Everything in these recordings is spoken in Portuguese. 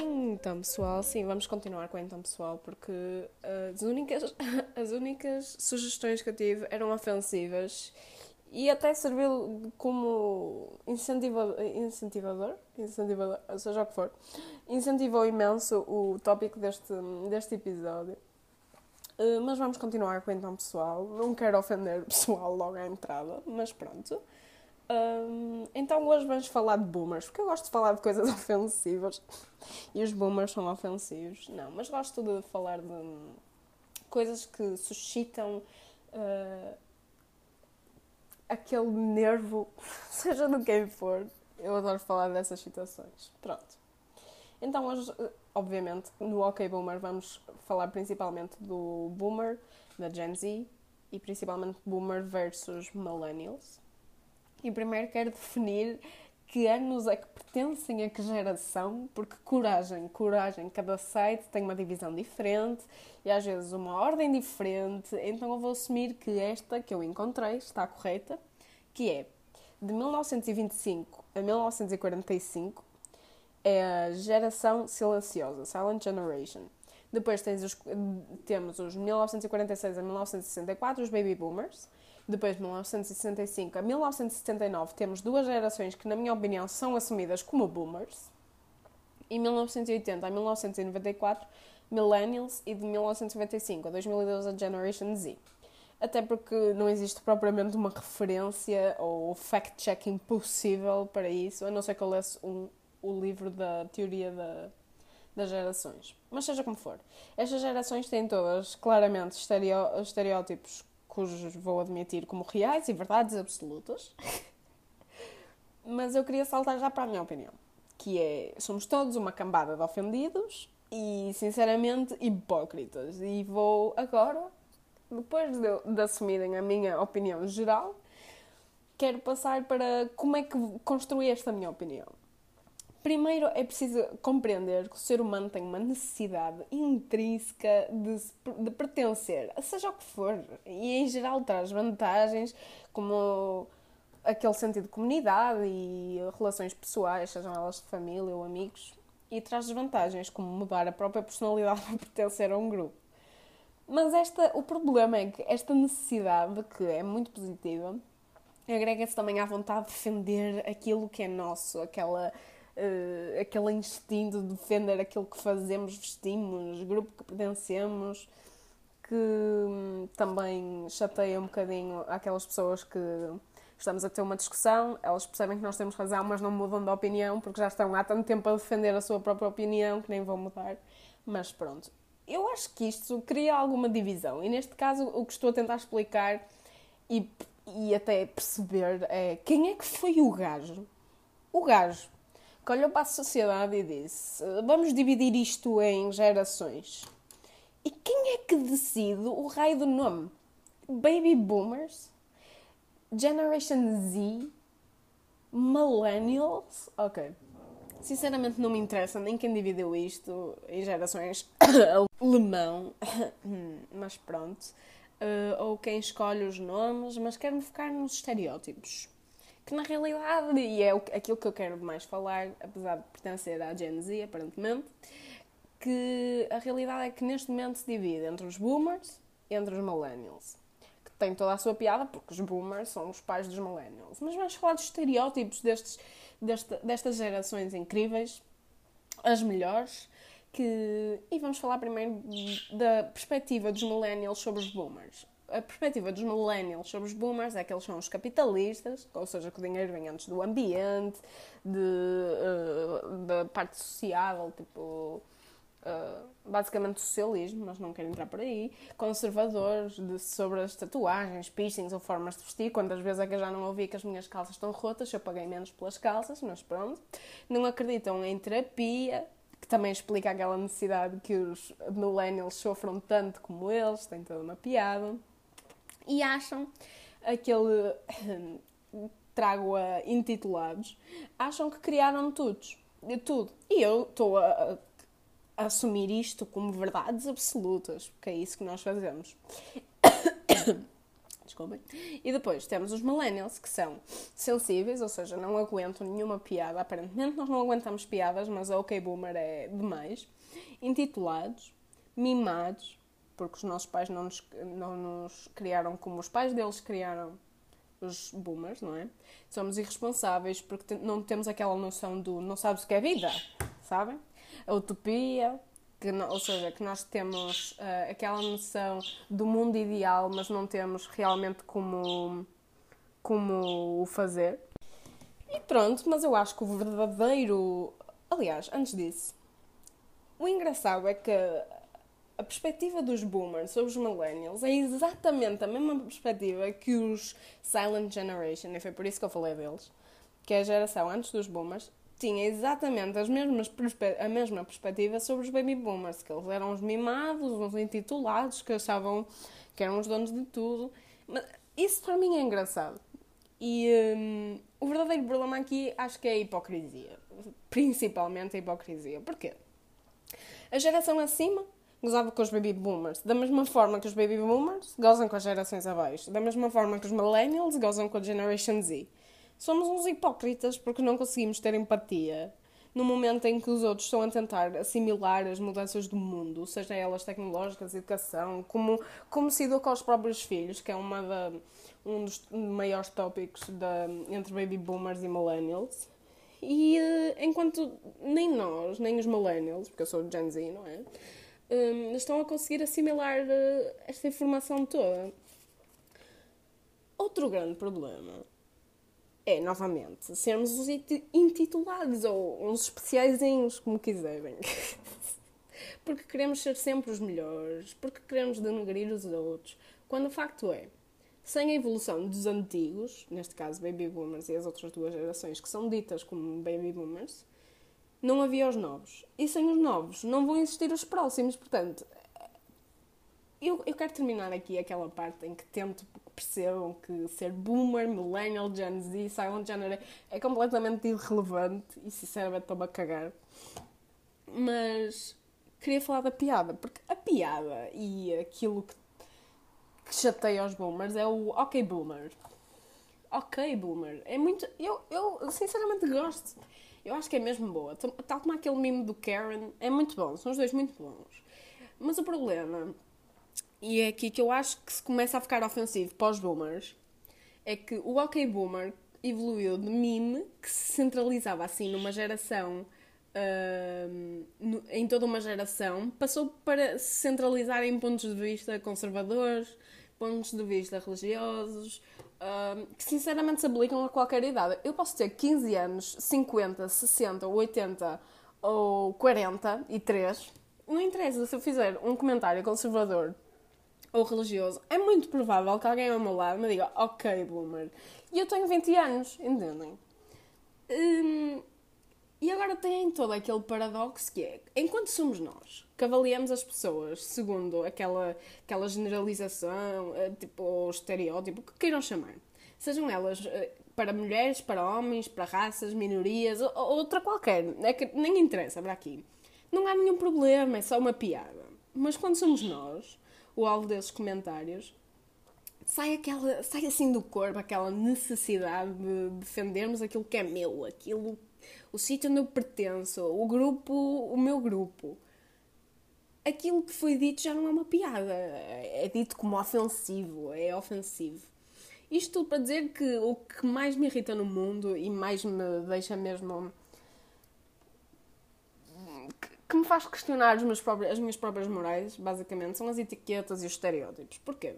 Então, pessoal, sim, vamos continuar com então, pessoal, porque uh, as, únicas, as únicas sugestões que eu tive eram ofensivas e até serviu como incentiva, incentivador, incentivador, seja o que for, incentivou imenso o tópico deste, deste episódio. Uh, mas vamos continuar com então, pessoal. Não quero ofender pessoal logo à entrada, mas pronto. Então hoje vamos falar de boomers, porque eu gosto de falar de coisas ofensivas e os boomers são ofensivos. Não, mas gosto de falar de coisas que suscitam uh, aquele nervo, seja de quem for. Eu adoro falar dessas situações. Pronto. Então hoje, obviamente, no OK Boomer vamos falar principalmente do Boomer, da Gen Z e principalmente Boomer versus Millennials. E primeiro quero definir que anos é que pertencem a que geração, porque coragem, coragem, cada site tem uma divisão diferente e às vezes uma ordem diferente, então eu vou assumir que esta que eu encontrei está correta, que é de 1925 a 1945 é a geração silenciosa, Silent Generation. Depois os, temos os 1946 a 1964, os Baby Boomers. Depois, de 1965 a 1979, temos duas gerações que, na minha opinião, são assumidas como boomers. E 1980 a 1994, millennials. E de 1995 a 2012, a Generation Z. Até porque não existe propriamente uma referência ou fact-checking possível para isso, a não ser que eu lesse um, o livro da teoria da, das gerações. Mas seja como for, estas gerações têm todas claramente estereótipos cujos vou admitir como reais e verdades absolutas. Mas eu queria saltar já para a minha opinião, que é somos todos uma cambada de ofendidos e sinceramente hipócritas. E vou agora, depois de, de assumirem a minha opinião geral, quero passar para como é que construí esta minha opinião. Primeiro é preciso compreender que o ser humano tem uma necessidade intrínseca de, de pertencer, seja o que for, e em geral traz vantagens como aquele sentido de comunidade e relações pessoais, sejam elas de família ou amigos, e traz desvantagens como mudar a própria personalidade para pertencer a um grupo. Mas esta, o problema é que esta necessidade, que é muito positiva, agrega-se também à vontade de defender aquilo que é nosso, aquela uh, aquele instinto de defender aquilo que fazemos, vestimos, grupo que pertencemos, que hum, também chateia um bocadinho aquelas pessoas que estamos a ter uma discussão, elas percebem que nós temos razão, mas não mudam de opinião porque já estão há tanto tempo a defender a sua própria opinião que nem vão mudar. Mas pronto, eu acho que isto cria alguma divisão e neste caso o que estou a tentar explicar e, e até perceber é quem é que foi o gajo. O gajo que olhou para a sociedade e disse: Vamos dividir isto em gerações. E quem é que decide o raio do nome? Baby Boomers? Generation Z? Millennials? Ok. Sinceramente não me interessa nem quem dividiu isto em gerações alemão, mas pronto. Uh, ou quem escolhe os nomes, mas quero-me focar nos estereótipos que na realidade, e é aquilo que eu quero mais falar, apesar de pertencer à Gen Z, aparentemente, que a realidade é que neste momento se divide entre os boomers e entre os millennials. Que tem toda a sua piada, porque os boomers são os pais dos millennials. Mas vamos falar dos estereótipos destes, desta, destas gerações incríveis, as melhores, que... e vamos falar primeiro da perspectiva dos millennials sobre os boomers a perspectiva dos millennials sobre os boomers é que eles são os capitalistas, ou seja, que o dinheiro vem antes do ambiente, de, uh, da parte sociável, tipo. Uh, basicamente socialismo, mas não quero entrar por aí, conservadores de, sobre as tatuagens, piercings ou formas de vestir. Quantas vezes é que eu já não ouvi que as minhas calças estão rotas, eu paguei menos pelas calças, mas pronto. Não acreditam em terapia, que também explica aquela necessidade que os millennials sofram tanto como eles, tem toda uma piada e acham aquele trago a intitulados, acham que criaram tudo, tudo. E eu estou a, a, assumir isto como verdades absolutas, porque é isso que nós fazemos. desculpem. E depois temos os millennials, que são sensíveis, ou seja, não aguentam nenhuma piada. Aparentemente nós não aguentamos piadas, mas a OK Boomer é demais. Intitulados, mimados, porque os nossos pais não nos, não nos criaram como os pais deles criaram os boomers, não é? Somos irresponsáveis porque não temos aquela noção do não sabes o que é vida, sabem? A utopia, que, ou seja, que nós temos uh, aquela noção do mundo ideal, mas não temos realmente como, como o fazer. E pronto, mas eu acho que o verdadeiro. Aliás, antes disso, o engraçado é que a perspectiva dos boomers sobre os millennials é exatamente a mesma perspectiva que os Silent Generation, e foi por isso que eu falei deles, que é a geração antes dos boomers, tinha exatamente as mesmas a mesma perspectiva sobre os baby boomers, que eles eram os mimados, os intitulados, que achavam que eram os donos de tudo. Mas isso para mim é engraçado. E um, o verdadeiro problema aqui acho que é a hipocrisia. Principalmente a hipocrisia. Porquê? A geração acima gozava com os baby boomers, da mesma forma que os baby boomers gozam com as gerações abaixo, da mesma forma que os millennials gozam com a Generation Z. Somos uns hipócritas porque não conseguimos ter empatia no momento em que os outros estão a tentar assimilar as mudanças do mundo, seja elas tecnológicas, educação, como, como se educa aos próprios filhos, que é uma da, um dos maiores tópicos da, entre baby boomers e millennials. E uh, enquanto nem nós, nem os millennials, porque eu sou Gen Z, não é? Um, estão a conseguir assimilar uh, esta informação toda. Outro grande problema é, novamente, sermos os intitulados ou uns especiaizinhos, como quiserem. porque queremos ser sempre os melhores, porque queremos denegrir os outros. Quando o facto é, sem a evolução dos antigos, neste caso Baby Boomers e as outras duas gerações que são ditas como Baby Boomers, não havia os novos. E sem os novos não vão existir os próximos. Portanto, eu, eu quero terminar aqui aquela parte em que tento percebam que ser boomer, millennial, Gen Z, silent generation é completamente irrelevante e sinceramente estou-me a cagar. Mas queria falar da piada, porque a piada e aquilo que, que chateia os boomers é o ok boomer. Ok boomer. É muito. Eu, eu sinceramente gosto. Eu acho que é mesmo boa. Tal como aquele meme do Karen, é muito bom. São os dois muito bons. Mas o problema e é aqui que eu acho que se começa a ficar ofensivo para os boomers, é que o OK Boomer evoluiu de meme que se centralizava assim numa geração, no, em toda uma geração, passou para se centralizar em pontos de vista conservadores, pontos de vista religiosos, uh, que sinceramente se aplicam a qualquer idade. Eu posso ter 15 anos, 50, 60, 80 ou 43, não interessa se eu fizer um comentário conservador ou religioso, é muito provável que alguém ao meu lado me diga ok, boomer. E eu tenho 20 anos, entendem? E agora tem todo aquele paradoxo que é, enquanto somos nós que avaliamos as pessoas segundo aquela, aquela generalização, eh, tipo, ou estereótipo, que queiram chamar, sejam elas eh, para mulheres, para homens, para raças, minorias, ou outra qualquer, é que nem interessa para aqui. Não há nenhum problema, é só uma piada. Mas quando somos nós, o alvo desses comentários, sai, aquela, sai assim do corpo aquela necessidade de defendermos aquilo que é meu, aquilo, o sítio onde eu pertenço, o grupo, o meu grupo. Aquilo que foi dito já não é uma piada, é dito como ofensivo, é ofensivo. Isto tudo para dizer que o que mais me irrita no mundo e mais me deixa mesmo que me faz questionar os meus próprios, as minhas próprias morais, basicamente, são as etiquetas e os estereótipos. Porquê?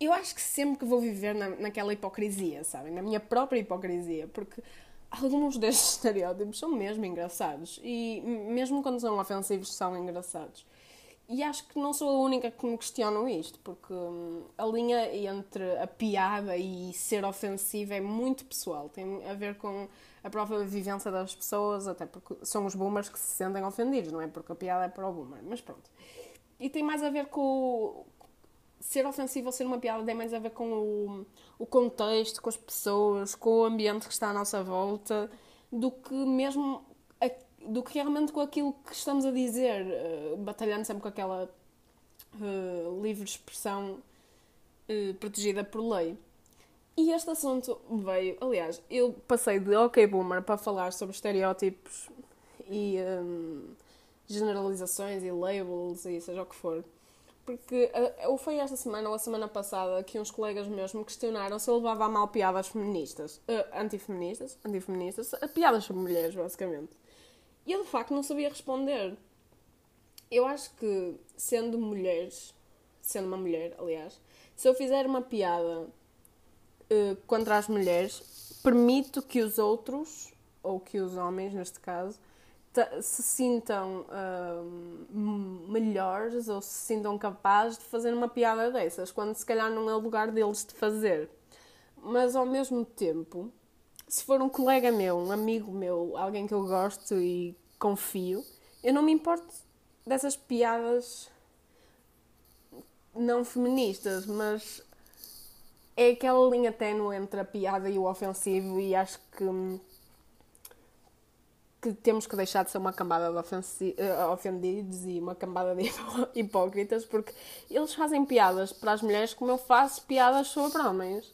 Eu acho que sempre que vou viver na, naquela hipocrisia, sabem? Na minha própria hipocrisia, porque alguns destes estereótipos são mesmo engraçados e mesmo quando são ofensivos são engraçados. E acho que não sou a única que me questiono isto, porque hum, a linha entre a piada e ser ofensiva é muito pessoal. Tem a ver com a própria vivência das pessoas, até porque são os boomers que se sentem ofendidos, não é? Porque a piada é para o boomer. Mas pronto. E tem mais a ver com. Ser ofensivo ou ser uma piada, tem mais a ver com o, o contexto, com as pessoas, com o ambiente que está à nossa volta, do que mesmo do que realmente com aquilo que estamos a dizer, uh, batalhando sempre com aquela uh, livre expressão uh, protegida por lei. E este assunto veio, aliás, eu passei de OK Boomer para falar sobre estereótipos e um, generalizações e labels e seja o que for. Porque uh, foi esta semana ou a semana passada que uns colegas meus me questionaram se eu levava a mal piadas feministas, uh, antifeministas, antifeministas, piadas sobre mulheres, basicamente. E eu de facto não sabia responder. Eu acho que, sendo mulheres, sendo uma mulher, aliás, se eu fizer uma piada uh, contra as mulheres, permito que os outros, ou que os homens neste caso, se sintam uh, melhores ou se sintam capazes de fazer uma piada dessas, quando se calhar não é o lugar deles de fazer. Mas ao mesmo tempo, se for um colega meu, um amigo meu, alguém que eu gosto e confio, eu não me importo dessas piadas não feministas, mas é aquela linha ténue entre a piada e o ofensivo e acho que que temos que deixar de ser uma cambada de eh, ofendidos e uma cambada de hipócritas porque eles fazem piadas para as mulheres como eu faço piadas sobre homens.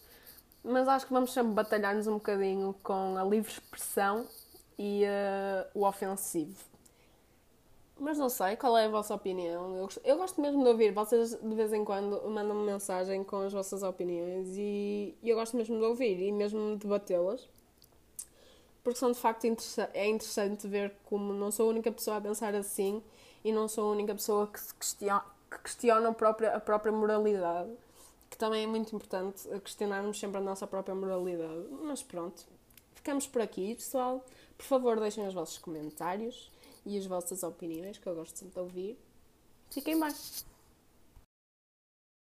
Mas acho que vamos sempre batalhar-nos um bocadinho com a livre expressão e uh, o ofensivo. Mas não sei, qual é a vossa opinião? Eu, eu gosto mesmo de ouvir. Vocês de vez em quando mandam-me mensagem com as vossas opiniões e, e eu gosto mesmo de ouvir e mesmo de debatê-las porque são de facto é interessante ver como não sou a única pessoa a pensar assim e não sou a única pessoa que, questiona, que questiona a própria, a própria moralidade, que também é muito importante questionarmos sempre a nossa própria moralidade. Mas pronto, ficamos por aqui, pessoal. Por favor, deixem os vossos comentários e as vossas opiniões, que eu gosto sempre de ouvir. Fiquem bem!